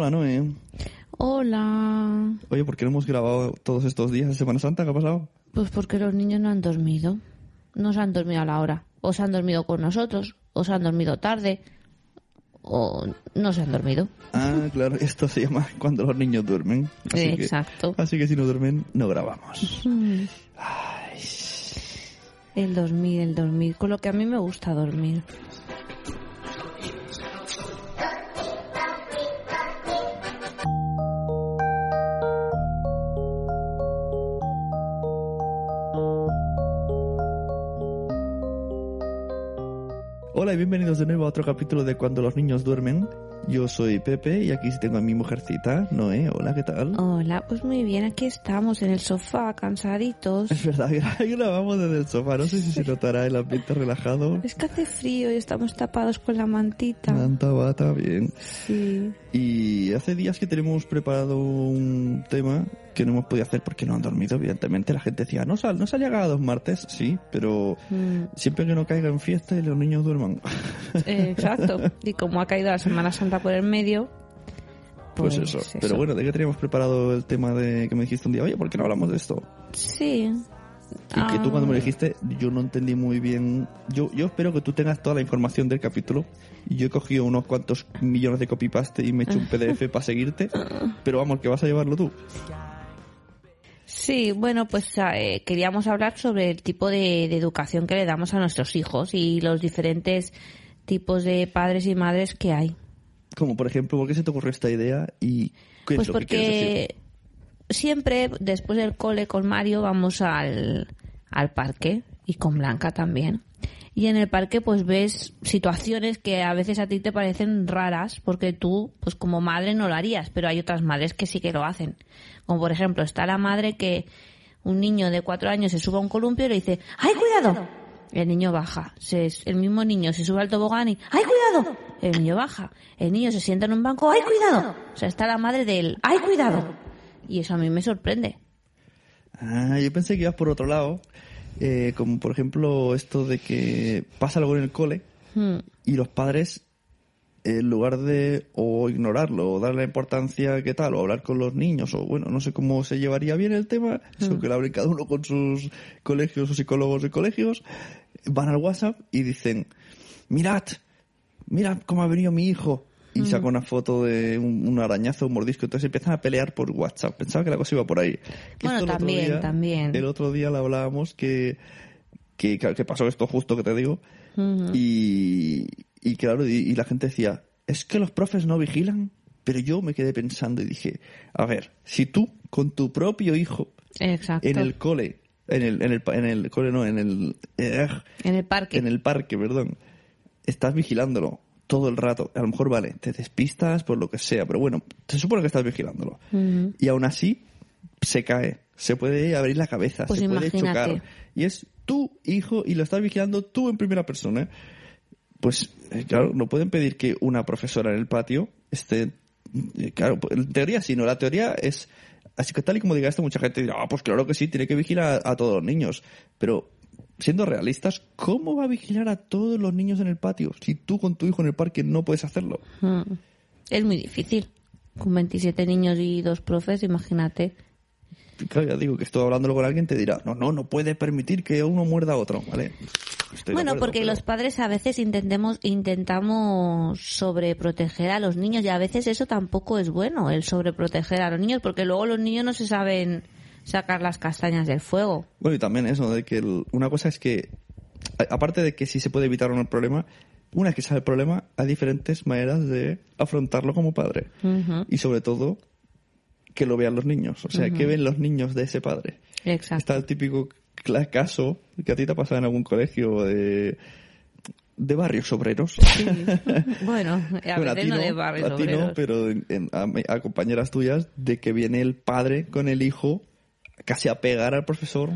Hola, Noé. Hola. Oye, ¿por qué no hemos grabado todos estos días de Semana Santa? ¿Qué ha pasado? Pues porque los niños no han dormido. No se han dormido a la hora. O se han dormido con nosotros, o se han dormido tarde, o no se han dormido. Ah, claro, esto se llama cuando los niños duermen. Así que- Exacto. así que si no duermen, no grabamos. Ay, El dormir, el dormir. Con lo que a mí me gusta dormir. Y bienvenidos de nuevo a otro capítulo de Cuando los niños duermen. Yo soy Pepe y aquí tengo a mi mujercita, Noé. Hola, ¿qué tal? Hola, pues muy bien, aquí estamos en el sofá, cansaditos. Es verdad, gra- grabamos desde el sofá. No sé si se notará el ambiente relajado. Es que hace frío y estamos tapados con la mantita. Manta, bata, bien. Sí. Y hace días que tenemos preparado un tema que no hemos podido hacer porque no han dormido, evidentemente. La gente decía, no sal, no se ha llegado dos martes, sí, pero Mm, siempre que no caiga en fiesta y los niños duerman. eh, exacto. Y como ha caído la Semana Santa por el medio, Pues, pues, eso. Pero bueno, ¿de qué teníamos preparado el tema de que me dijiste un día? Oye, ¿por qué no hablamos de esto? Sí. Y que tú cuando me lo Ah. dijiste, yo no entendí muy bien. Yo, yo espero que tú tengas toda la información del capítulo. Yo he cogido unos cuantos millones de copy-paste y me he hecho un PDF para seguirte. Pero vamos, que vas a llevarlo tú. Sí, bueno, pues eh, queríamos hablar sobre el tipo de, de educación que le damos a nuestros hijos y los diferentes tipos de padres y madres que hay. Como por ejemplo, ¿por qué se te ocurrió esta idea? Y ¿qué Pues es lo que quieres decir? porque siempre después del cole con Mario vamos al, al parque y con Blanca también. Y en el parque pues ves situaciones que a veces a ti te parecen raras porque tú pues como madre no lo harías, pero hay otras madres que sí que lo hacen. Como por ejemplo está la madre que un niño de cuatro años se sube a un columpio y le dice ¡ay cuidado! El niño baja, se, el mismo niño se sube al tobogán y ¡ay cuidado! El niño baja, el niño se sienta en un banco ¡ay cuidado! O sea, está la madre del ¡ay cuidado! Y eso a mí me sorprende. Ah, yo pensé que ibas por otro lado. eh, como por ejemplo esto de que pasa algo en el cole Hmm. y los padres en lugar de o ignorarlo o darle importancia que tal o hablar con los niños o bueno no sé cómo se llevaría bien el tema eso que lo hablen cada uno con sus colegios o psicólogos de colegios van al WhatsApp y dicen mirad mirad cómo ha venido mi hijo y saca una foto de un, un arañazo un mordisco entonces empiezan a pelear por WhatsApp. Pensaba que la cosa iba por ahí. Que Bueno, también, día- también. el otro día lo hablábamos que que, que pasó esto justo que te digo y, y claro, y, y la gente decía, es que los profes no vigilan. Pero yo me quedé pensando y dije, a ver, si tú con tu propio hijo Exacto. en el cole, en el, en el, en el cole no, en el, eh, En el parque. en el parque, perdón, estás vigilándolo todo el rato, a lo mejor vale, te despistas por lo que sea, pero bueno, se supone que estás vigilándolo. Y aún así se cae, se puede abrir la cabeza, Pues se puede chocar. Y es tu hijo y lo estás vigilando tú en primera persona. Pues eh, claro, no pueden pedir que una profesora en el patio esté... eh, Claro, pues, en teoría sí, no, la teoría es... Así que tal y como diga esto, mucha gente dirá, ah, pues claro que sí, tiene que vigilar a, a todos los niños. Pero siendo realistas, ¿cómo va a vigilar a todos los niños en el patio si tú con tu hijo en el parque no puedes hacerlo? Mm. Es muy difícil. Con 27 niños y dos profes, imagínate. Claro, ya digo que estoy hablándolo con alguien te dirá, no, no, no puede permitir que uno muerda a otro, ¿vale? Estoy bueno, acuerdo, porque pero- los padres a veces intentemos, intentamos sobreproteger a los niños y a veces eso tampoco es bueno, el sobreproteger a los niños, porque luego los niños no se saben sacar las castañas del fuego. Bueno, y también eso, de que el- una cosa es que, a- aparte de que si se puede evitar o no el problema, una vez que sale el problema, hay diferentes maneras de afrontarlo como padre. Y sobre todo, que lo vean los niños. O sea, que ven los niños de ese padre. Exacto. Está el típico caso que a ti te ha pasado en algún colegio de, de barrios obreros. Bueno, a Bueno, veces no de barrios a ti no, obreros. pero en- en- a, a compañeras tuyas de que viene el padre con el hijo casi a pegar al profesor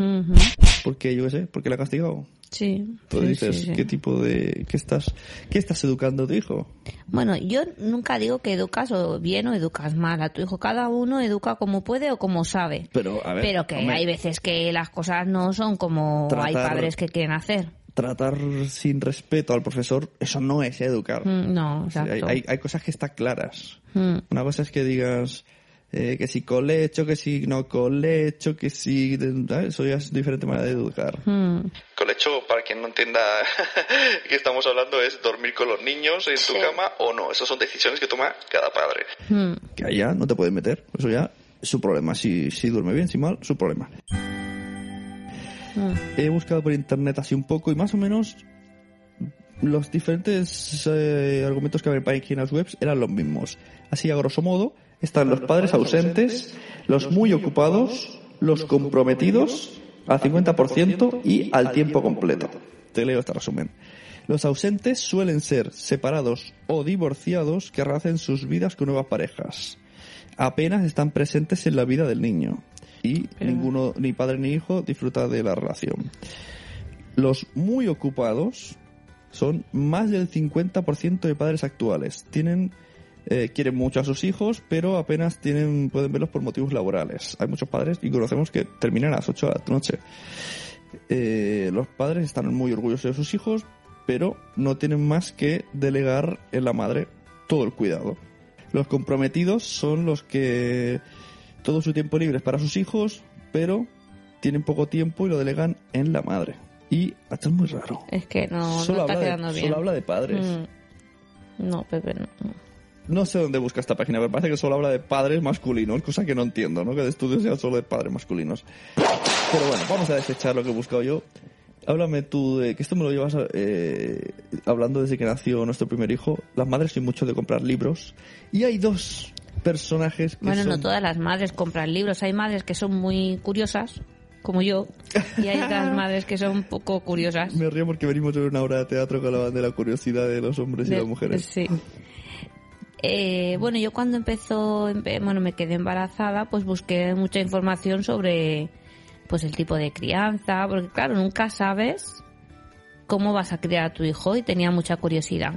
porque yo qué sé, porque le ha castigado. Sí. Tú sí, dices, sí, sí. ¿qué tipo de... ¿Qué estás, qué estás educando a tu hijo? Bueno, yo nunca digo que educas o bien o educas mal a tu hijo. Cada uno educa como puede o como sabe. Pero, a ver, Pero que hombre, hay veces que las cosas no son como hay padres que quieren hacer. tratar sin respeto al profesor, eso no es educar. Mm, No, exacto. hay, hay- hay cosas que están claras. Mm. Una cosa es que digas eh, que si colecho, que si no colecho, que si... ¿sabes? Eso ya es diferente manera de educar. Mm. Colecho, para quien no entienda que estamos hablando, es dormir con los niños en tu cama o no. Esas son decisiones que toma cada padre. Mm. Que ya no te puedes meter. Eso ya es su problema. Si, si duerme bien, si mal, su problema. Mm. He buscado por internet así un poco y más o menos los diferentes eh, argumentos que había en páginas web eran los mismos. Así a grosso modo están los padres ausentes, los muy ocupados, los comprometidos al 50% y al tiempo completo. Te leo este resumen. Los ausentes suelen ser separados o divorciados que rehacen sus vidas con nuevas parejas. Apenas están presentes en la vida del niño. Y Pero- ninguno, ni padre ni hijo, disfruta de la relación. Los muy ocupados son más del 50% de padres actuales. Tienen, eh, quieren mucho a sus hijos, pero apenas tienen, pueden verlos por motivos laborales. Hay muchos padres y conocemos que terminan a las 8 de la noche. Eh, los padres están muy orgullosos de sus hijos, pero no tienen más que delegar en la madre todo el cuidado. Los comprometidos son los que todo su tiempo libre es para sus hijos, pero tienen poco tiempo y lo delegan en la madre. Y esto es muy raro. Es que no, solo, no está habla quedando de, bien. solo habla de padres. Mm. No, Pepe, no. No sé dónde busca esta página, pero parece que solo habla de padres masculinos, cosa que no entiendo, ¿no? Que de estudios sea solo de padres masculinos. Pero bueno, vamos a desechar lo que he buscado yo. Háblame tú de que esto me lo llevas eh, hablando desde que nació nuestro primer hijo. Las madres son mucho de comprar libros. Y hay dos personajes que Bueno, son... no todas las madres compran libros. Hay madres que son muy curiosas, como yo, y hay otras madres que son poco curiosas. Me río porque venimos de una obra de teatro que hablaban de la curiosidad de los hombres y De- las mujeres. Sí. Eh, bueno, yo cuando empezó, empe- bueno, me quedé embarazada, pues busqué mucha información sobre, pues el tipo de crianza, porque claro, nunca sabes cómo vas a criar a tu hijo y tenía mucha curiosidad.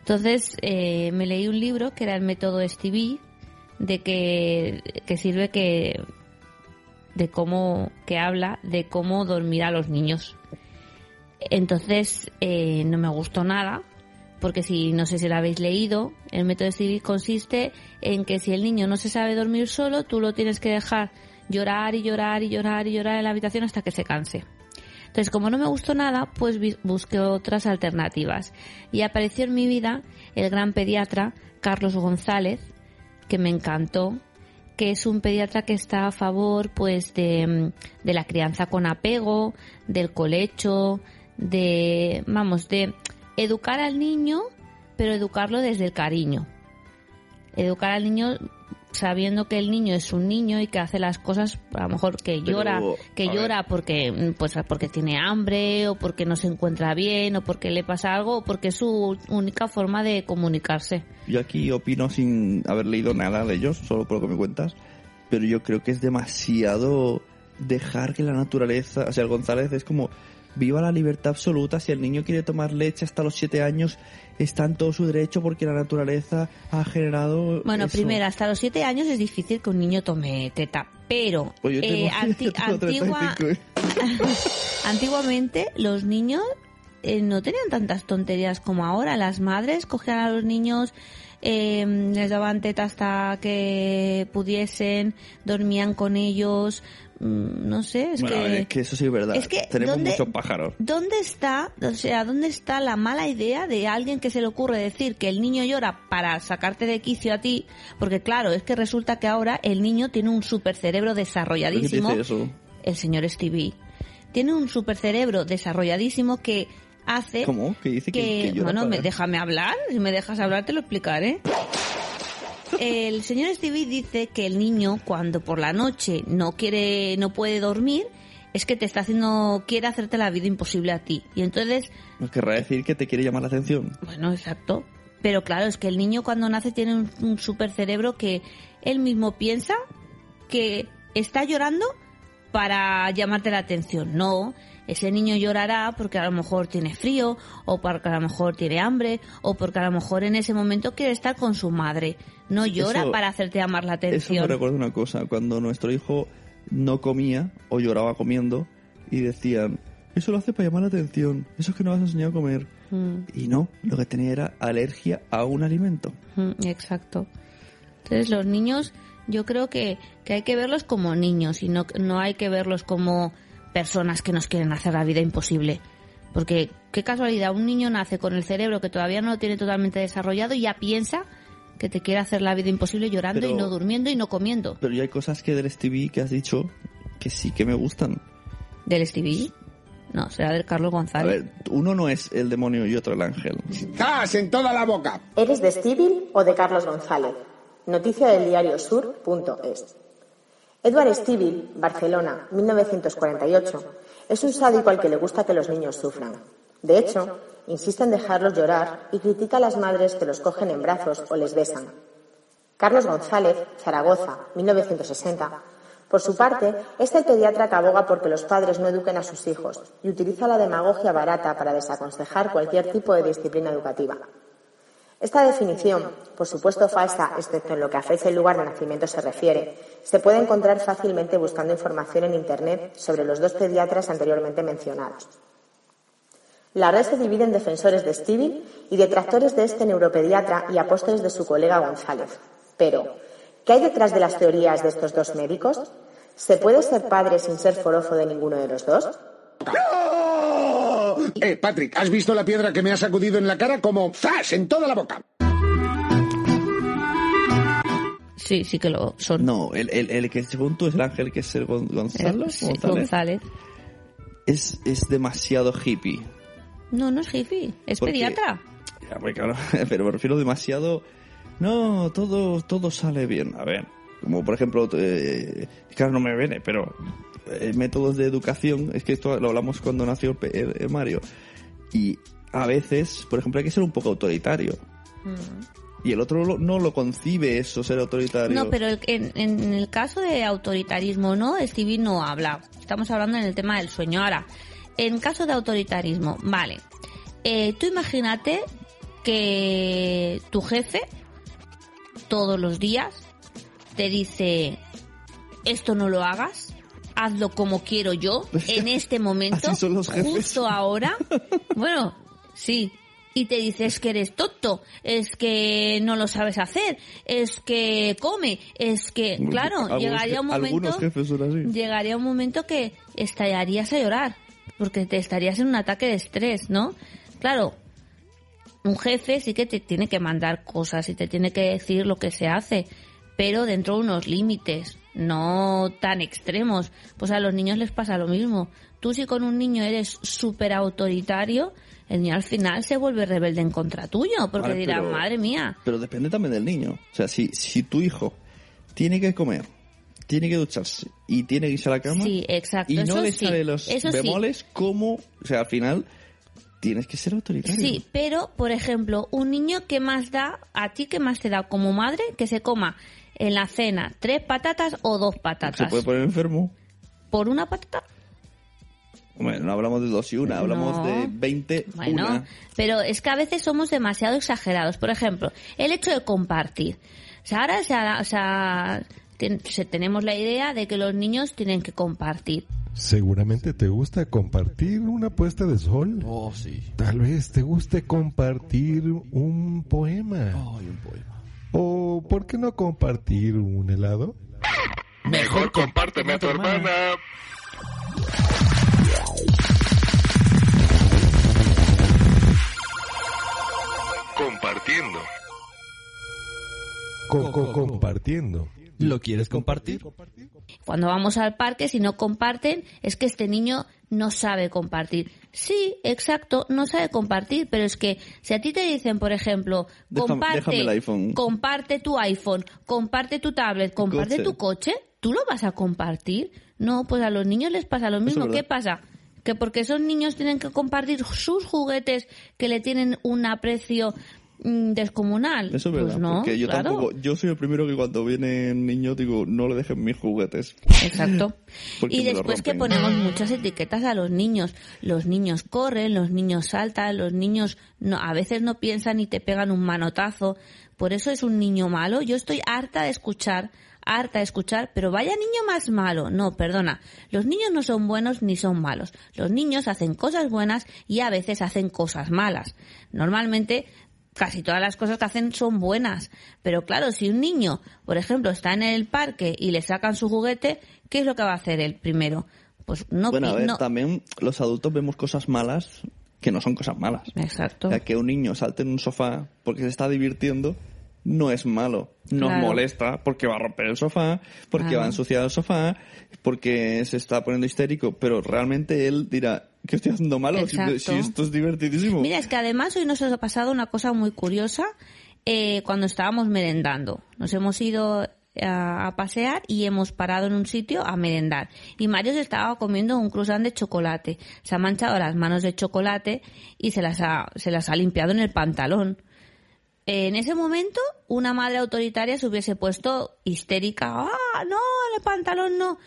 Entonces eh, me leí un libro que era el método Stevie, de que, que sirve que de cómo que habla de cómo dormir a los niños. Entonces eh, no me gustó nada porque si no sé si lo habéis leído, el método Stevie consiste en que si el niño no se sabe dormir solo, tú lo tienes que dejar llorar y llorar y llorar y llorar en la habitación hasta que se canse. Entonces, como no me gustó nada, pues busqué otras alternativas. Y apareció en mi vida el gran pediatra Carlos González, que me encantó, que es un pediatra que está a favor, pues, de, de la crianza con apego, del colecho, de, vamos, de educar al niño, pero educarlo desde el cariño. Educar al niño sabiendo que el niño es un niño y que hace las cosas a lo mejor que Pero, llora que ver. llora porque pues porque tiene hambre o porque no se encuentra bien o porque le pasa algo o porque es su única forma de comunicarse Yo aquí opino sin haber leído nada de ellos, solo por lo que me cuentas, pero yo creo que es demasiado dejar que la naturaleza, o sea, el González es como viva la libertad absoluta, si el niño quiere tomar leche hasta los siete años, está en todo su derecho porque la naturaleza ha generado Bueno, eso. primero, hasta los siete años es difícil que un niño tome teta, pero Pues eh, anti- antigua- 35 y- antiguamente los niños eh, no tenían tantas tonterías como ahora. Las madres cogían a los niños, eh, les daban teta hasta que pudiesen, dormían con ellos, no sé, es Bueno, que... es que eso sí es verdad. es que, Tenemos ¿dónde- muchos pájaros. ¿Dónde está, o sea, dónde está la mala idea de alguien que se le ocurre decir que el niño llora para sacarte de quicio a ti? Porque claro, es que resulta que ahora el niño tiene un supercerebro ¿Por qué te desarrolladísimo. dice eso? El señor Stevie tiene un supercerebro desarrolladísimo que hace ¿Cómo? ¿Qué dice? que, que, que llora bueno, para- me, déjame hablar, si me dejas hablar te lo explicaré. El señor Stevie dice que el niño cuando por la noche no quiere, no puede dormir, es que te está haciendo, quiere hacerte la vida imposible a ti. Y entonces, Nos querrá decir que te quiere llamar la atención. bueno, exacto. Pero claro, es que el niño cuando nace tiene un, un supercerebro que él mismo piensa que está llorando para llamarte la atención. No, ese niño llorará porque a lo mejor tiene frío, o porque a lo mejor tiene hambre, o porque a lo mejor en ese momento quiere estar con su madre. No llora Eso- para hacerte llamar la Eso me atención. recuerda una cosa, cuando nuestro hijo no comía o lloraba comiendo y decían, Eso lo hace para llamar la atención. Eso es que no vas a enseñar a comer. Mm, Y no, lo que tenía era alergia a un alimento. mm, exacto. Entonces los niños, yo creo que, que hay que verlos como niños y no, no hay que verlos como personas que nos quieren hacer la vida imposible. Porque qué casualidad, un niño nace con el cerebro que todavía no lo tiene totalmente desarrollado y ya piensa que te quiere hacer la vida imposible llorando Pero- y no durmiendo y no comiendo. Pero ya hay cosas que del Stevie que has dicho que sí que me gustan. ¿Del Stevie? No, será del Carlos A González. ver, uno no es el demonio y otro el ángel. ¡Zas en toda la boca! ¿Eres de Stevie o de Carlos González? Noticia del diario Sur.es. Edward Stevie, Barcelona, 1948, es un sádico al que le gusta que los niños sufran. De hecho, insiste en dejarlos llorar y critica a las madres que los cogen en brazos o les besan. Carlos González, Zaragoza, 1960. Por su parte, es el pediatra que aboga porque los padres no eduquen a sus hijos y utiliza la demagogia barata para desaconsejar cualquier tipo de disciplina educativa. Esta definición, por supuesto falsa, excepto en lo que a fecha y lugar de nacimiento se refiere, se puede encontrar fácilmente buscando información en Internet sobre los dos pediatras anteriormente mencionados. La red se divide en defensores de Stevie y detractores de este neuropediatra y apóstoles de su colega González. Pero, ¿qué hay detrás de las teorías de estos dos médicos? ¿Se puede ser padre sin ser forofo de ninguno de los dos? ¡No! Eh, Patrick, ¿has visto la piedra que me ha sacudido en la cara como ¡zas! en toda la boca? Sí, sí que lo son. No, el, el, el que según tú es el ángel, que es el Gon- Eh, Gonzalo, sí, González, González. Es, es demasiado hippie. No, no es hippie, es Porque- pediatra. Ya, pues, claro, pero me refiero demasiado... No, todo, todo sale bien. A ver, como por ejemplo, eh, claro, no me viene, pero eh, métodos de educación, es que esto lo hablamos cuando nació el el- el Mario. Y a veces, por ejemplo, hay que ser un poco autoritario. Y el otro no lo concibe eso, ser autoritario. No, pero el- en, en el caso de autoritarismo, ¿no? Stevie no habla. Estamos hablando en el tema del sueño. Ahora, en caso de autoritarismo, vale. Eh, tú imagínate que tu jefe todos los días te dice esto no lo hagas, hazlo como quiero yo, en este momento, Así son los jefes. justo ahora. Bueno, sí. Y te dice, es que eres tonto, es que no lo sabes hacer, es que come, es que... Claro, llegaría un momento... Llegaría un momento que estallarías a llorar, porque te estarías en un ataque de estrés, ¿no? Claro, un jefe sí que te tiene que mandar cosas y te tiene que decir lo que se hace, pero dentro de unos límites, no tan extremos. Pues a los niños les pasa lo mismo. Tú si con un niño eres súper autoritario, el niño al final se vuelve rebelde en contra tuyo, porque Vale, dirá, pero- madre mía, Pero depende también del niño. O sea, si, si tu hijo tiene que comer, tiene que ducharse y tiene que irse a la cama Sí, exacto, y no le sí, sale los eso sí. bemoles, como, o sea, al final tienes que ser autoritario. Sí, pero, por ejemplo, un niño que más da, a ti que más te da como madre, que se coma en la cena tres patatas o dos Se patatas. puede poner enfermo. ¿Por una patata? Bueno, no hablamos de dos y una, hablamos No. de 20 Bueno, una. pero es que a veces somos demasiado exagerados. Por ejemplo, el hecho de compartir. O sea, ahora se ha- o sea, ten- se- tenemos la idea de que los niños tienen que compartir. Seguramente te gusta compartir una puesta de sol. Oh, sí. Tal vez te guste compartir un poema. Ay, un poema. O, ¿por qué no compartir un helado? Mejor compárteme a tu hermana. Compartiendo. Co- co- compartiendo. ¿Lo quieres compartir? Cuando vamos al parque, si no comparten, es que este niño no sabe compartir. Sí, exacto, no sabe compartir, pero es que si a ti te dicen, por ejemplo, comparte, déjame el iPhone. comparte tu iPhone, comparte tu tablet, comparte coche. tu coche, ¿tú lo vas a compartir? No, pues a los niños les pasa lo mismo. ¿Qué pasa? Que porque esos niños tienen que compartir sus juguetes que le tienen un aprecio descomunal. Eso es verdad, Pues no, porque yo claro. tampoco, yo soy el primero que cuando viene un niño digo, no le dejen mis juguetes. Exacto. Y después que ponemos muchas etiquetas a los niños. Los niños corren, los niños saltan, los niños no, a veces no piensan y te pegan un manotazo. Por eso es un niño malo. Yo estoy harta de escuchar harta de escuchar, pero vaya niño más malo. No, perdona, los niños no son buenos ni son malos. Los niños hacen cosas buenas y a veces hacen cosas malas. Normalmente casi todas las cosas que hacen son buenas. Pero claro, si un niño, por ejemplo, está en el parque y le sacan su juguete, ¿qué es lo que va a hacer él primero? Pues no, Bueno, a ver, no- también los adultos vemos cosas malas que no son cosas malas. Exacto. O sea, que un niño salte en un sofá porque se está divirtiendo no es malo. Nos Claro. molesta porque va a romper el sofá, porque Claro. va a ensuciar el sofá, porque se está poniendo histérico, pero realmente él dirá, ¿qué estoy haciendo malo? Si, si esto es divertidísimo. Mira, es que además hoy nos ha pasado una cosa muy curiosa eh, cuando estábamos merendando. Nos hemos ido a, a pasear y hemos parado en un sitio a merendar. Y Mario se estaba comiendo un croissant de chocolate. Se ha manchado las manos de chocolate y se las ha, se las ha limpiado en el pantalón. En ese momento, una madre autoritaria se hubiese puesto histérica. ¡Ah, no! El pantalón no.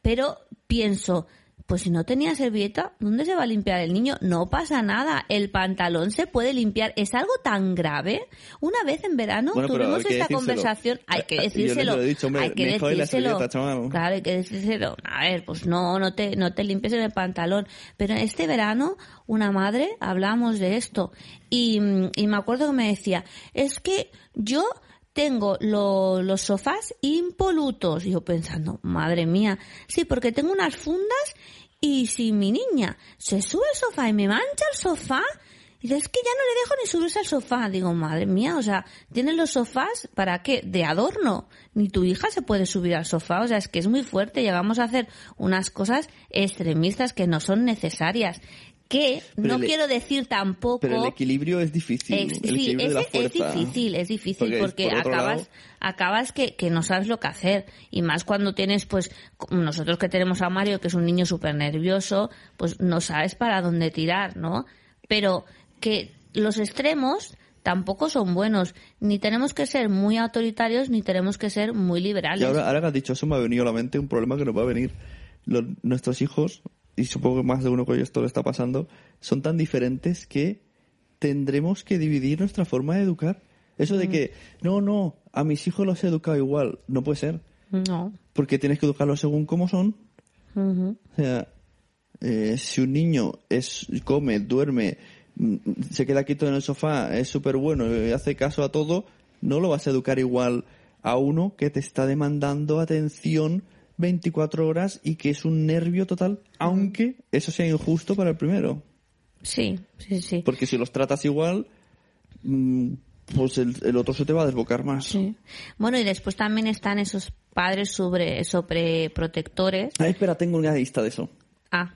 Pero pienso, pues si no tenía servilleta, ¿dónde se va a limpiar el niño? No pasa nada. El pantalón se puede limpiar. ¿Es algo tan grave? Una vez en verano Bueno, tuvimos esta decírselo. conversación. Hay que decírselo. lo he dicho, hombre, hay que decírselo. Claro, hay que decírselo. A ver, pues no, no te, no te limpies en el pantalón. Pero este verano, una madre, hablamos de esto. Y, y me acuerdo que me decía, es que yo tengo lo- los sofás impolutos. Y yo pensando, madre mía, sí, porque tengo unas fundas y si mi niña se sube al sofá y me mancha el sofá, y dice, es que ya no le dejo ni subirse al sofá. Digo, madre mía, o sea, tienes los sofás para qué? De adorno. Ni tu hija se puede subir al sofá. O sea, es que es muy fuerte. Llegamos a hacer unas cosas extremistas que no son necesarias. Que Pero no el- quiero decir tampoco. Pero el equilibrio es difícil. El sí, es, es difícil, es difícil Porque, porque, por otro acabas, lado- acabas que, que no sabes lo que hacer. Y más cuando tienes, pues, nosotros que tenemos a Mario, que es un niño súper nervioso, pues no sabes para dónde tirar, ¿no? Pero que los extremos tampoco son buenos. Ni tenemos que ser muy autoritarios, ni tenemos que ser muy liberales. Y ahora, ahora que has dicho eso, me ha venido a la mente un problema que nos va a venir. Los- nuestros hijos, y supongo que más de uno con esto le está pasando, son tan diferentes que tendremos que dividir nuestra forma de educar. Eso Mm. de que, no, no, a mis hijos los he educado igual, no puede ser. No. Porque tienes que educarlos según cómo son. O sea, eh, si un niño es come, duerme, mm, se queda quieto en el sofá, es súper bueno y hace caso a todo, no lo vas a educar igual a uno que te está demandando atención 24 horas y que es un nervio total, aunque eso sea injusto para el primero. Sí, sí, sí. Porque si los tratas igual, mm, pues el, el otro se te va a desbocar más. Sí. Bueno, y después también están esos padres sobre, sobreprotectores. Ay, espera, tengo una lista de eso. Ah,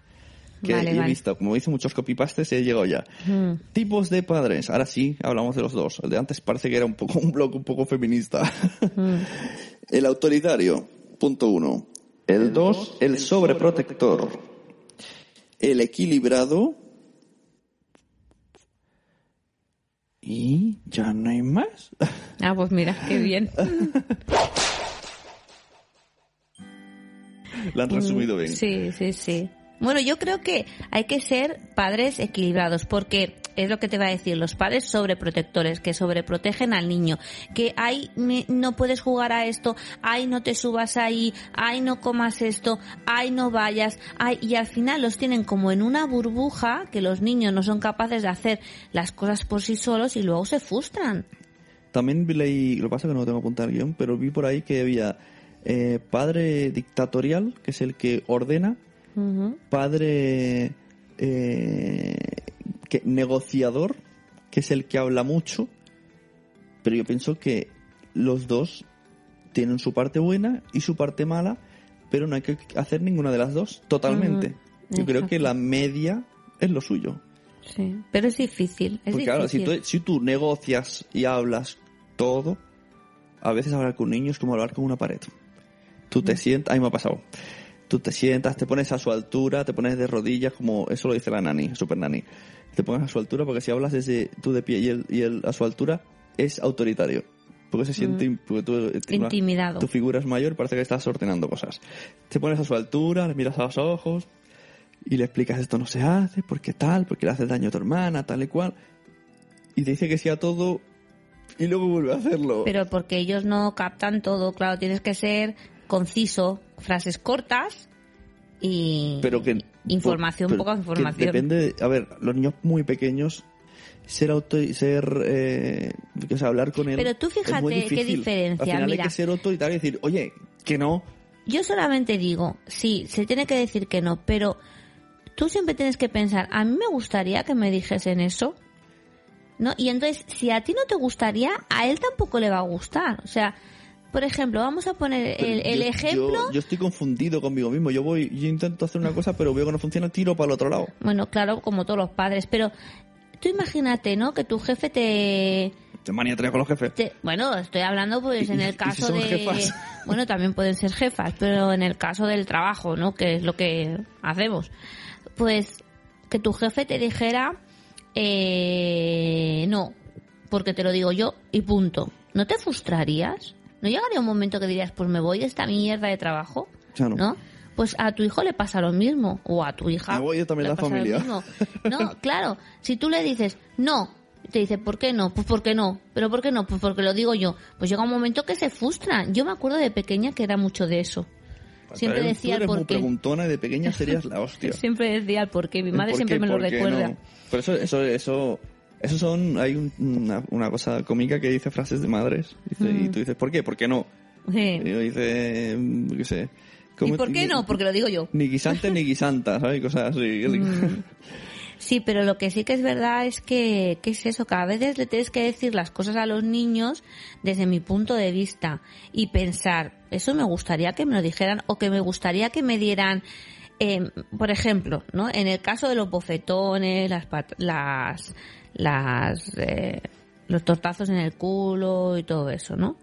que vale, he vale. visto, como hice muchos copypastes, he llegado ya. Mm. Tipos de padres. Ahora sí, hablamos de los dos. El de antes parece que era un poco un blog un poco feminista. Mm. El autoritario, punto uno. El dos, el sobreprotector. El equilibrado. Y ya no hay más. Ah, pues mira, qué bien. Lo han resumido bien. Sí, sí, sí. Bueno, yo creo que hay que ser padres equilibrados, porque es lo que te va a decir, los padres sobreprotectores, que sobreprotegen al niño, que ay, me- no puedes jugar a esto, ay, no te subas ahí, ay, no comas esto, ay, no vayas, ay, y al final los tienen como en una burbuja, que los niños no son capaces de hacer las cosas por sí solos y luego se frustran. También vi leí, lo que pasa es que no lo tengo apuntado al guion, pero vi por ahí que había eh, padre dictatorial, que es el que ordena, padre eh, que, negociador, que es el que habla mucho, pero yo pienso que los dos tienen su parte buena y su parte mala, pero no hay que hacer ninguna de las dos, totalmente. Yo creo que la media es lo suyo. Sí, pero es difícil, es Porque claro, si difícil. tú, si tú negocias y hablas todo, a veces hablar con un niño es como hablar con una pared. Tú te sientas, ahí me ha pasado. Tú te sientas, te pones a su altura, te pones de rodillas, como eso lo dice la nani, super nani. Te pones a su altura porque si hablas desde tú de pie y él, y él a su altura, es autoritario. Porque se siente, im- porque tú, eh, Intimidado. tu figura es mayor, parece que estás ordenando cosas. Te pones a su altura, le miras a los ojos y le explicas esto no se hace, porque tal, porque le haces daño a tu hermana, tal y cual. Y te dice que sí a todo y luego vuelve a hacerlo. Pero porque ellos no captan todo, claro, tienes que ser conciso, frases cortas y pero que información, poca información. depende de- a ver los niños muy pequeños ser auto ser eh, o sea, hablar con él Pero tú fíjate qué diferencia, al final mira. hay que ser autoritario y decir oye que no Yo solamente digo, sí, se tiene que decir que no, pero tú siempre tienes que pensar, a mí me gustaría que me dijesen eso, ¿no? Y entonces, si a ti no te gustaría, a él tampoco le va a gustar. O sea, por ejemplo, vamos a poner el, el yo- ejemplo. yo, yo estoy confundido conmigo mismo yo voy yo intento hacer una cosa pero veo que no funciona tiro para el otro lado Bueno, claro, como todos los padres, pero tú imagínate, ¿no? Que tu jefe te, te manía con los jefes te- bueno, estoy hablando pues ¿Y- en el si caso son de jefas? bueno, también pueden ser jefas, pero en el caso del trabajo, ¿no? Que es lo que hacemos. Pues que tu jefe te dijera eh, no, porque te lo digo yo y punto. ¿No te frustrarías? ¿No llegaría un momento que dirías, pues me voy de esta mierda de trabajo? No. Pues a tu hijo le pasa lo mismo, o a tu hija. Me voy yo también le de la pasa lo familia. No, claro, si tú le dices no, te dice, ¿por qué no? Pues porque no. ¿Pero por qué no? Pues porque lo digo yo. Pues llega un momento que se frustran. Yo me acuerdo de pequeña que era mucho de eso. Siempre decía tú el eres muy por qué. preguntona y de pequeña serías la hostia Siempre decía el por qué. Mi madre por siempre qué, me lo por recuerda. no. Pero eso, eso, eso, eso son, hay un- una, una cosa cómica que dice frases de madres. Dice, Mm. Y tú dices, ¿por qué? ¿Por qué no? Sí. Y yo dice, mm, qué sé. ¿Y ¿cómo- por qué no? Porque lo digo yo. Ni guisante ni guisanta, ¿sabes? Cosas así. Mm. Sí, pero lo que sí que es verdad es que, que es eso, que a veces le tienes que decir las cosas a los niños desde mi punto de vista y pensar, eso me gustaría que me lo dijeran o que me gustaría que me dieran, eh, por ejemplo, ¿no? En el caso de los bofetones, las, las, las, eh, los tortazos en el culo y todo eso, ¿no?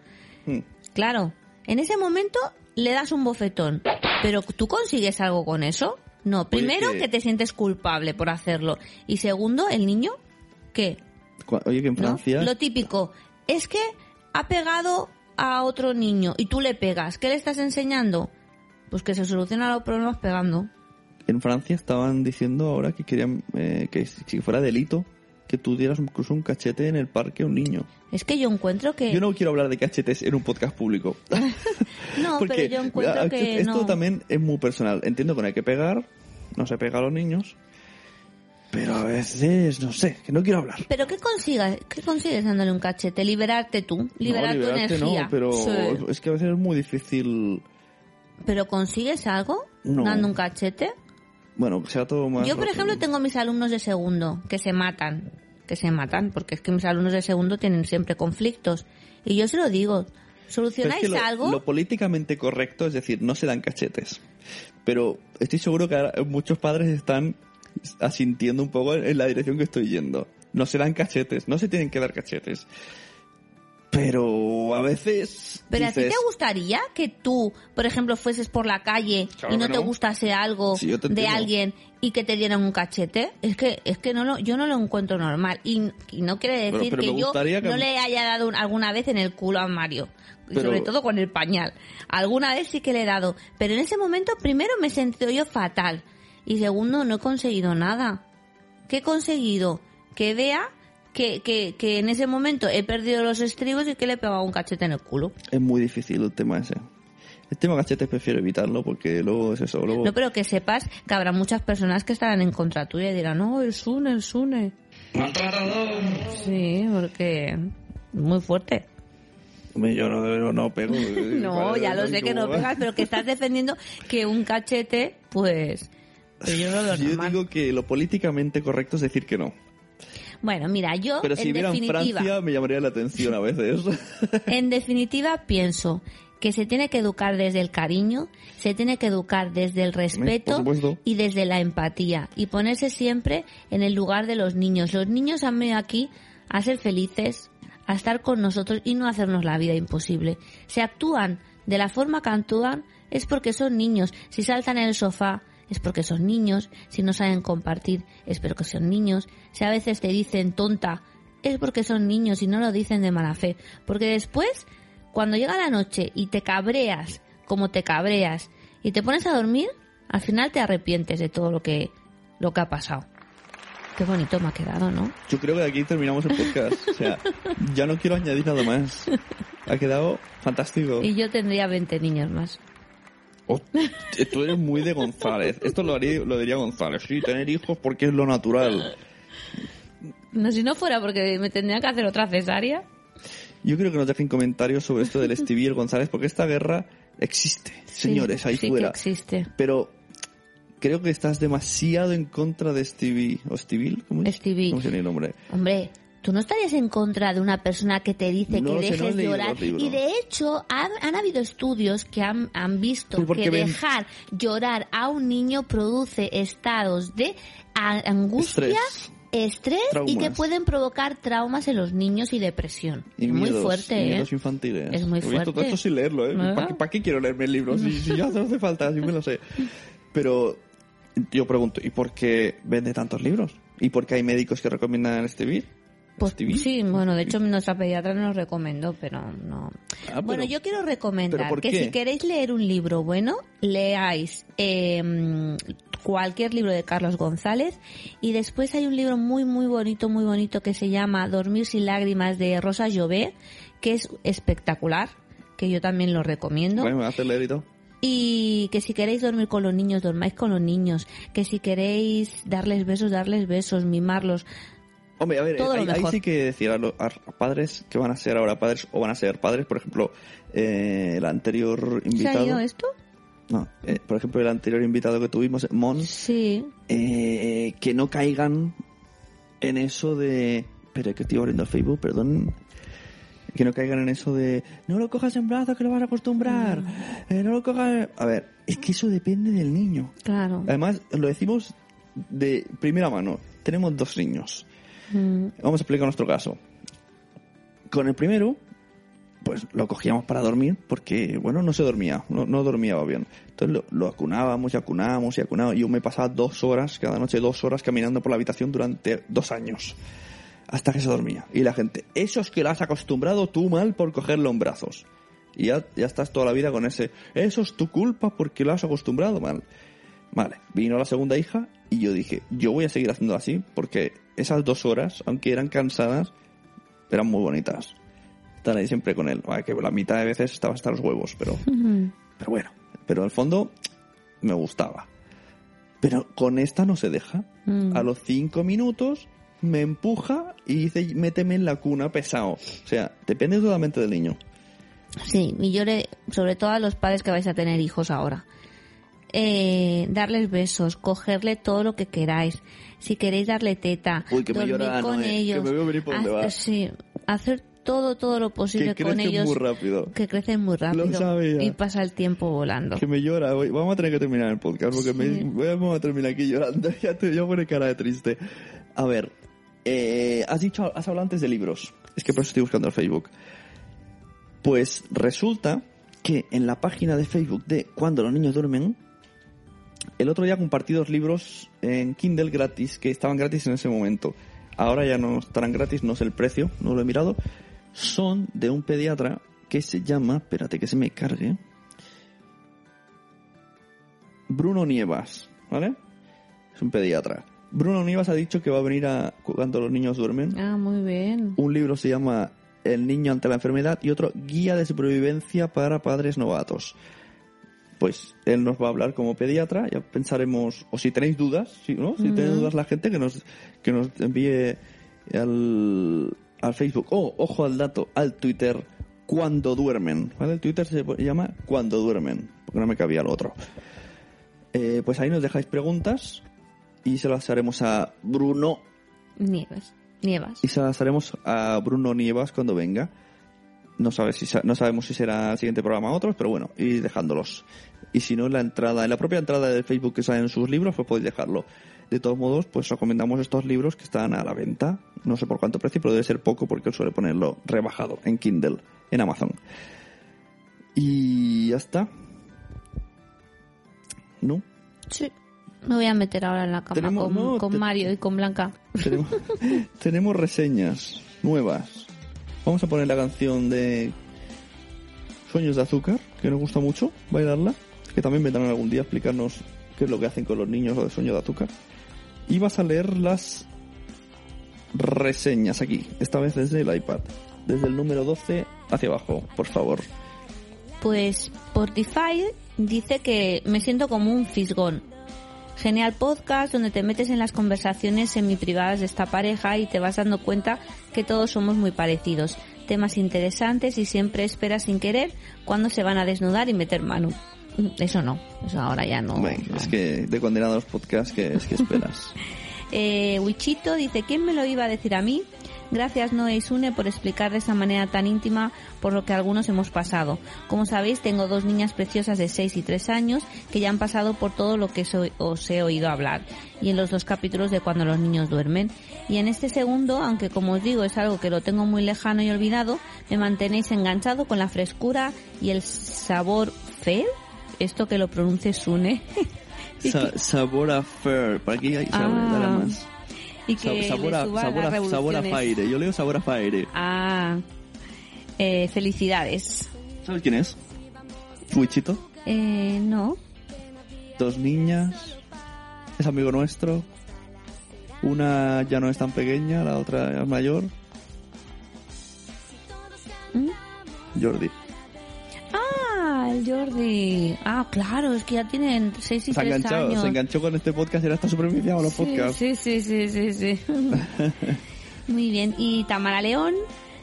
Mm. Claro, en ese momento le das un bofetón, pero ¿tú consigues algo con eso? No, primero que- que... te sientes culpable por hacerlo y segundo, el niño, ¿qué? Oye, que en ¿No? Francia... Lo típico es que ha pegado a otro niño y tú le pegas, ¿qué le estás enseñando? Pues que se solucionan los problemas pegando. En Francia estaban diciendo ahora que querían eh, que si fuera delito que tú dieras incluso un cachete en el parque a un niño. Es que yo encuentro que Yo no quiero hablar de cachetes en un podcast público. no, Porque pero yo encuentro ah, que esto no. también es muy personal. Entiendo que no hay que pegar, no se pega a los niños, pero a veces, no sé, que no quiero hablar. Pero ¿qué consigues? ¿Qué consigues dándole un cachete? Liberarte tú, liberar no, tu liberarte energía. no, pero Sí. es que a veces es muy difícil, ¿Pero consigues algo No. dando un cachete? bueno, sea todo más... Yo, por ejemplo, tengo mis alumnos de segundo que se matan, que se matan, porque es que mis alumnos de segundo tienen siempre conflictos. Y yo se lo digo, es ¿solucionáis que lo, algo? lo políticamente correcto es decir, no se dan cachetes. Pero estoy seguro que ahora muchos padres están asintiendo un poco en la dirección que estoy yendo. No se dan cachetes, no se tienen que dar cachetes. Pero a veces Pero a ti te gustaría que tú, por ejemplo, fueses por la calle Claro y no te gustase algo Sí, de alguien y que te dieran un cachete? Es que es que no lo, yo no lo encuentro normal y, y no quiere decir pero que yo que- no le haya dado un- alguna vez en el culo a Mario. Y Pero- Sobre todo con el pañal. Alguna vez sí que le he dado. Pero en ese momento, primero me he sentido yo fatal. Y segundo, no he conseguido nada. ¿Qué he conseguido? Que vea que, que, que en ese momento he perdido los estribos y que le he pegado un cachete en el culo. es muy difícil el tema ese. El tema cachetes prefiero evitarlo porque luego es eso. Luego... No, pero que sepas que habrá muchas personas que estarán en contra tuya y dirán, no, el Sune, el Sune. Sí, porque muy fuerte. Hombre, Yo no, no pego. No, ya lo sé que no pegas, pero que estás defendiendo que un cachete, pues... Pero yo no lo Yo digo que lo políticamente correcto es decir que no. Bueno, mira, yo Pero si en definitiva... Francia me llamaría la atención a veces. En definitiva, pienso que se tiene que educar desde el cariño, se tiene que educar desde el respeto y desde la empatía y ponerse siempre en el lugar de los niños. Los niños han venido aquí a ser felices, a estar con nosotros y no hacernos la vida imposible. Si actúan de la forma que actúan es porque son niños. Si saltan en el sofá es porque son niños. Si no saben compartir es porque son niños. Si a veces te dicen tonta es porque son niños y no lo dicen de mala fe. Porque después, cuando llega la noche y te cabreas como te cabreas y te pones a dormir, al final te arrepientes de todo lo que, lo que ha pasado. Qué bonito me ha quedado, ¿no? Yo creo que aquí terminamos el podcast. O sea, ya no quiero añadir nada más. Ha quedado fantástico. Y yo tendría 20 niños más. Oh, tú eres muy de González. Esto lo, haría, lo diría González. Sí, tener hijos porque es lo natural. No, si no fuera porque me tendría que hacer otra cesárea. Yo creo que nos dejen comentarios sobre esto del Stevie y el González, porque esta guerra existe, señores, ahí sí fuera. Que existe. Pero creo que estás demasiado en contra de Stevie. ¿O Stevie? ¿Cómo es? Stevie. ¿Cómo llama el nombre? Hombre, ¿tú no estarías en contra de una persona que te dice No que dejes los libros. Y de hecho, han, han habido estudios que han, han visto que ven- dejar llorar a un niño produce estados de angustia, Estrés. estrés, y que pueden provocar traumas en los niños y depresión. Y es muy fuerte, y ¿eh? infantiles. Es muy visto todo fuerte. esto sin leerlo, ¿eh? ¿Verdad? ¿Para qué, para qué quiero leerme el libro? Si, si ya no hace falta, si me lo sé. Pero yo pregunto, ¿y por qué vende tantos libros? ¿Y por qué hay médicos que recomiendan Stevie? Pues sí, bueno, de hecho nuestra pediatra nos recomendó, pero no. Ah, bueno, pero- yo quiero ¿pero recomendar que si queréis leer un libro bueno, leáis eh, cualquier libro de Carlos González y después hay un libro muy muy bonito, muy bonito que se llama Dormir sin lágrimas de Rosa Llobé, que es espectacular, que yo también lo recomiendo. Bueno, me leer y todo. Y que si queréis dormir con los niños, dormáis con los niños. Que si queréis darles besos, darles besos, mimarlos. Hombre, a ver, Todo ahí, sí que decir a los a padres que van a ser ahora padres o van a ser padres, por ejemplo, eh, el anterior ¿Se ha invitado. ido esto? No, eh, por ejemplo, el anterior invitado que tuvimos, Mon, Sí. eh, que no caigan en eso de. Espera, que estoy abriendo el Facebook, perdón. Que no caigan en eso de. No lo cojas en brazos, que lo vas a acostumbrar. Eh, no lo cojas. A ver, es que eso depende del niño. Claro. Además, lo decimos de primera mano. Tenemos dos niños. Mm. Vamos a explicar nuestro caso. Con el primero, pues lo cogíamos para dormir porque, bueno, no se dormía, no, dormía bien. Entonces lo, acunábamos y acunábamos y acunábamos. Yo me pasaba dos horas, cada noche dos horas caminando por la habitación durante dos años. Hasta que se dormía. Y la gente, eso es que lo has acostumbrado tú mal por cogerlo en brazos. Y ya, ya estás toda la vida con ese, eso es tu culpa porque lo has acostumbrado mal. Vale, vino la segunda hija y yo dije, yo voy a seguir haciendo así porque esas dos horas, aunque eran cansadas, eran muy bonitas. Estar ahí siempre con él. Vale, que la mitad de veces estaba hasta los huevos, pero, pero bueno. Pero al fondo me gustaba. Pero con esta no se deja. Mm. A los cinco minutos me empuja y dice, méteme en la cuna pesado. O sea, depende totalmente del niño. Sí, y yo le, sobre todo a los padres que vais a tener hijos ahora. Eh, darles besos, cogerle todo lo que queráis. Si queréis darle teta, Uy, que me dormir llora con eh, que ellos. me por. Sí, hacer todo, todo lo posible Que con crecen ellos. muy rápido. Que crecen muy rápido. sabía. Y pasa el tiempo volando. Que me llora. Vamos a tener que terminar el podcast porque me, Sí. vamos a terminar aquí llorando. Ya te voy a poner cara de triste. A ver, eh, has dicho, has hablado antes de libros. Es que por eso estoy buscando el Facebook. Pues resulta que en la página de Facebook de Cuando los niños duermen, el otro día compartí dos libros en Kindle gratis, que estaban gratis en ese momento. Ahora ya no estarán gratis, no sé el precio, no lo he mirado. Son de un pediatra que se llama, espérate que se me cargue, Bruno Nievas, ¿vale? Es un pediatra. Bruno Nievas ha dicho que va a venir a cuando los niños duermen. Ah, muy bien. Un libro se llama El niño ante la enfermedad y otro Guía de supervivencia para padres novatos. Pues él nos va a hablar como pediatra, ya pensaremos, o si tenéis dudas, si, ¿no? si tenéis dudas la gente que nos, que nos envíe al, al Facebook, o ojo al dato, al Twitter, cuando duermen, ¿vale? El Twitter se llama cuando duermen, porque no me cabía lo otro. Eh, pues ahí nos dejáis preguntas y se las haremos a Bruno Nieves. Nievas. y se las haremos a Bruno Nievas cuando venga. No, sabe si, no sabemos si será el siguiente programa o otros, pero bueno, ir dejándolos. Y si no, en la entrada, en la propia entrada del Facebook que salen sus libros, pues podéis dejarlo. De todos modos, pues recomendamos estos libros que están a la venta. No sé por cuánto precio, pero debe ser poco porque él suele ponerlo rebajado en Kindle, en Amazon. Y ya está. ¿No? Sí. Me voy a meter ahora en la cama con, no, con te- Mario y con Blanca. Tenemos, tenemos reseñas nuevas. Vamos a poner la canción de Sueños de Azúcar, que nos gusta mucho, bailarla. Que también vendrán algún día a explicarnos qué es lo que hacen con los niños de Sueños de Azúcar. Y vas a leer las reseñas aquí, esta vez desde el iPad. Desde el número 12 hacia abajo, por favor. Pues Spotify dice que me siento como un fisgón. Genial podcast donde te metes en las conversaciones semi-privadas de esta pareja y te vas dando cuenta que todos somos muy parecidos. Temas interesantes y siempre esperas sin querer cuando se van a desnudar y meter mano. Eso no, eso ahora ya no. Bueno, no. es que de condenados podcast que es que esperas. Eh, Wichito dice, ¿quién me lo iba a decir a mí? Gracias Noé y Sune por explicar de esa manera tan íntima por lo que algunos hemos pasado. Como sabéis, tengo dos niñas preciosas de 6 y 3 años que ya han pasado por todo lo que so- os he oído hablar y en los dos capítulos de cuando los niños duermen. Y en este segundo, aunque como os digo es algo que lo tengo muy lejano y olvidado, me mantenéis enganchado con la frescura y el sabor fair. Esto que lo pronuncie Sune. Sa- sabor a fair, para aquí hay sabor, Ah, más. Y Sa- que sabor, le a, las sabor revoluciones. faire. Yo leo sabor a faire. Ah, eh, felicidades. ¿Sabes quién es? Wichito. Eh, no. Dos niñas. Es amigo nuestro. Una ya no es tan pequeña, la otra es mayor. ¿Mm? Jordi. Jordi. Ah, claro, es que ya tienen 6 y Se ha 3 enganchado, años. se enganchó con este podcast y ahora está súper viciado a los Sí, podcasts. Sí, sí, sí, sí, sí. Muy bien. Y Tamara León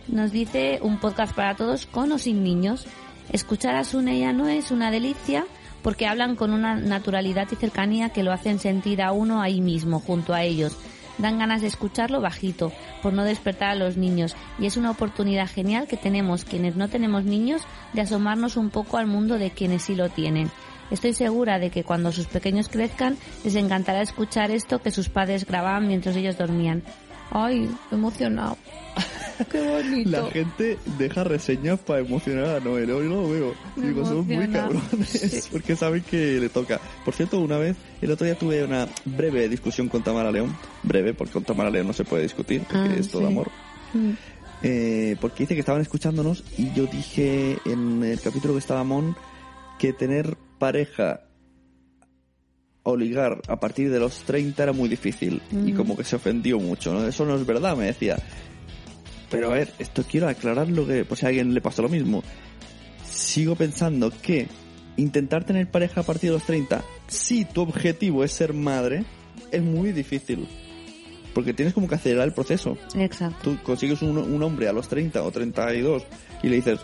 nos dice un podcast para todos con o sin niños. Escuchar a Sune y a Noé es una delicia porque hablan con una naturalidad y cercanía que lo hacen sentir a uno ahí mismo, junto a ellos. Dan ganas de escucharlo bajito, por no despertar a los niños. Y es una oportunidad genial que tenemos, quienes no tenemos niños, de asomarnos un poco al mundo de quienes sí lo tienen. Estoy segura de que cuando sus pequeños crezcan les encantará escuchar esto que sus padres grababan mientras ellos dormían. Ay, emocionado. Qué bonito. La gente deja reseñas para emocionar a Noel. Hoy lo veo. Me Digo, son muy cabrones Sí. porque saben que le toca. Por cierto, una vez, el otro día tuve una breve discusión con Tamara León. Breve, porque con Tamara León no se puede discutir, porque Ah, es todo sí. amor. Mm. Eh, porque dice que estaban escuchándonos y yo dije en el capítulo que estaba Mon que tener pareja o ligar a partir de los 30 era muy difícil y como que se ofendió mucho, ¿no? Eso no es verdad, me decía. Pero a ver, esto quiero aclarar lo que, por si a alguien le pasó lo mismo. Sigo pensando que intentar tener pareja a partir de los 30, si tu objetivo es ser madre, es muy difícil. Porque tienes como que acelerar el proceso Exacto. tú consigues un, un hombre a los 30 o 32 y le dices,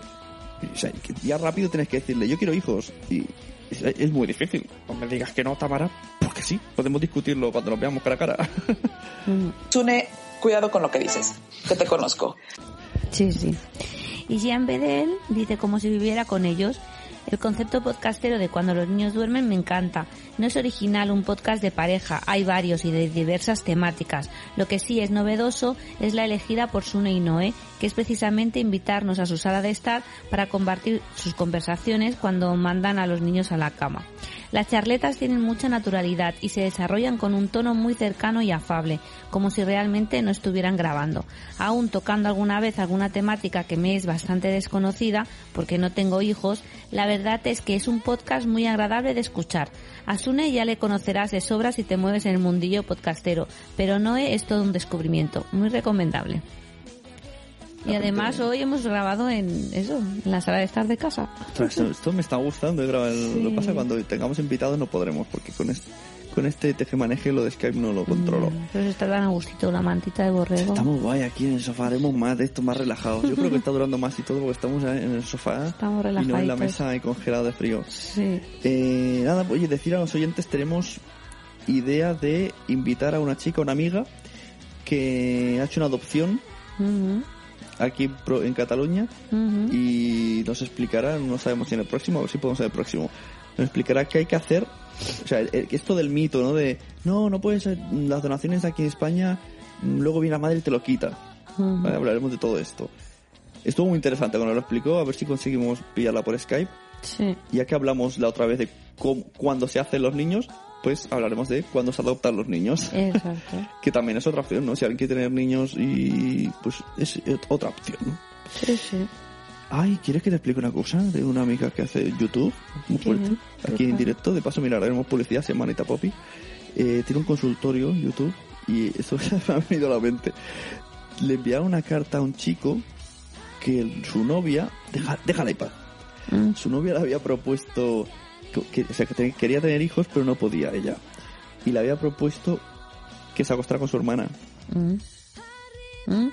o sea, ya rápido tienes que decirle, yo quiero hijos. Y es, es muy difícil. No me digas que no, Tamara, porque sí, podemos discutirlo cuando nos veamos cara a cara. Sune, cuidado con lo que dices, que te conozco. Sí, sí. Y Jean Bedel dice como si viviera con ellos. El concepto podcastero de cuando los niños duermen me encanta. No es original un podcast de pareja, hay varios y de diversas temáticas. Lo que sí es novedoso es la elegida por Sune y Noé, que es precisamente invitarnos a su sala de estar para compartir sus conversaciones cuando mandan a los niños a la cama. Las charletas tienen mucha naturalidad y se desarrollan con un tono muy cercano y afable, como si realmente no estuvieran grabando. Aún tocando alguna vez alguna temática que me es bastante desconocida, porque no tengo hijos, la verdad es que es un podcast muy agradable de escuchar. A Sune ya le conocerás de sobra si te mueves en el mundillo podcastero, pero Noé es todo un descubrimiento, muy recomendable. Y además hoy hemos grabado en eso, en la sala de estar de casa. Esto, esto me está gustando. de grabar. Sí. Lo que pasa cuando tengamos invitados no podremos, porque con este, con este tejemaneje lo de Skype no lo controlo. Mm, Pero está tan a gustito la mantita de borrego. Estamos guay aquí en el sofá, haremos más de esto, más relajados. Yo creo que está durando más y todo porque estamos en el sofá Estamos y no en la mesa y congelado de frío. Sí. Eh, nada, oye, decir a los oyentes, tenemos idea de invitar a una chica, una amiga, que ha hecho una adopción aquí en Pro- en Cataluña y nos explicará, no sabemos si en el próximo, a ver si podemos en el próximo, nos explicará qué hay que hacer. O sea, esto del mito, ¿no? De, no, no puedes, ser- las donaciones aquí en España, mm, luego viene la madre y te lo quita. Vale, hablaremos de todo esto. Estuvo muy interesante cuando lo explicó, a ver si conseguimos pillarla por Skype. Sí. Ya que hablamos la otra vez de cómo, cuándo se hacen los niños, pues hablaremos de cuándo se adoptan los niños. Exacto. Que también es otra opción, ¿no? Si alguien quiere tener niños y pues es otra opción, ¿no? Sí, sí. Ay, ¿quieres que te explique una cosa de una amiga que hace YouTube? Muy fuerte. ¿Qué Aquí en directo. De paso, mira, haremos publicidad, se llama Anita Poppy. Eh, tiene un consultorio en YouTube y eso me ha venido a la mente. Le enviaron una carta a un chico que el- su novia, deja, déjala en paz. Mm. Su novia le había propuesto, que, o sea, que te- quería tener hijos, pero no podía ella. Y le había propuesto que se acostara con su hermana. Mm. Mm.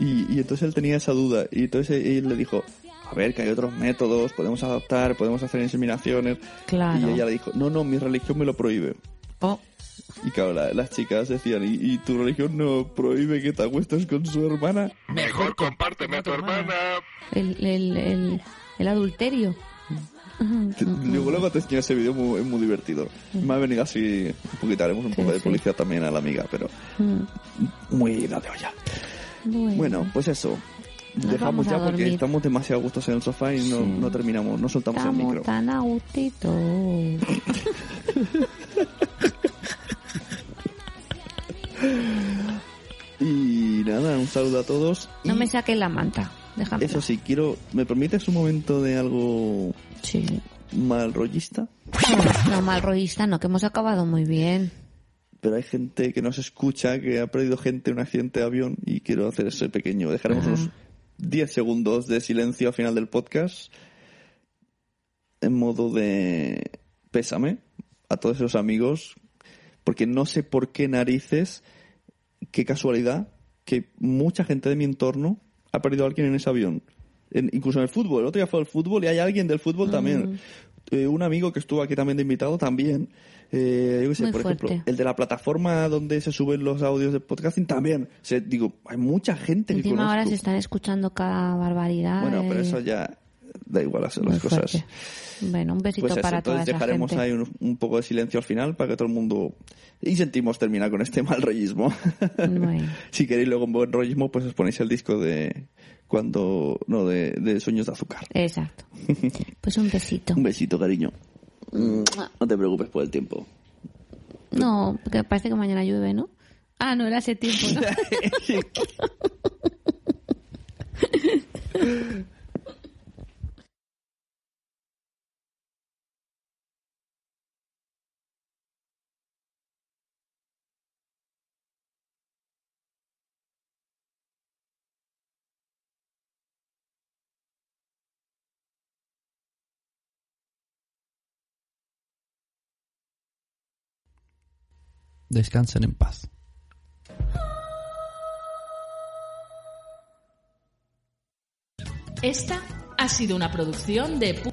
Y, y entonces él tenía esa duda. Y entonces él le dijo, a ver, que hay otros métodos, podemos adaptar, podemos hacer inseminaciones. Claro. Y ella le dijo, no, no, mi religión me lo prohíbe. Oh, Y claro, la- las chicas decían, ¿Y, y tu religión no prohíbe que te acuestes con su hermana? Mejor compárteme a tu hermana. el, el, el, el adulterio. Luego, luego te enseño ese vídeo, muy, es muy divertido. Me ha venido así, un poquito, haremos un Sí, poco de sí. policía también a la amiga, pero muy la de olla. Bueno. Bueno, pues eso. Nos Dejamos ya porque dormir. estamos demasiado gustos en el sofá y no, Sí. no terminamos, no soltamos el micro. tan a gustito. Y nada, un saludo a todos. No Y me saques la manta. Eso sí, quiero. ¿Me permites un momento de algo Sí. mal rollista? No, mal rollista, no, que hemos acabado muy bien. Pero hay gente que nos escucha que ha perdido gente en un accidente de avión y quiero hacer ese pequeño. Dejaremos Ajá. unos 10 segundos de silencio al final del podcast en modo de pésame a todos esos amigos porque no sé por qué narices, qué casualidad que mucha gente de mi entorno ha perdido alguien en ese avión. En- incluso en el fútbol. El otro día fue al fútbol y hay alguien del fútbol también. Eh, un amigo que estuvo aquí también de invitado también. Eh, yo qué sé, Muy por ejemplo, el de la plataforma donde se suben los audios de podcasting también. O sea, digo, hay mucha gente que Encima ahora conozco. se están escuchando cada barbaridad. Bueno, pero eh, eso ya da igual las, muy las cosas. Bueno, un besito Pues para toda entonces dejaremos gente. ahí un, un poco de silencio al final para que todo el mundo... Y sentimos terminar con este mal rollismo. Bueno. si queréis luego un buen rollismo, pues os ponéis el disco de... cuando No, de, de Sueños de Azúcar. Exacto. Pues un besito. Un besito, cariño. No te preocupes por el tiempo. No, porque parece que mañana llueve, ¿no? Ah, no, era ese tiempo, ¿no? Descansen en paz. Esta ha sido una producción de pu-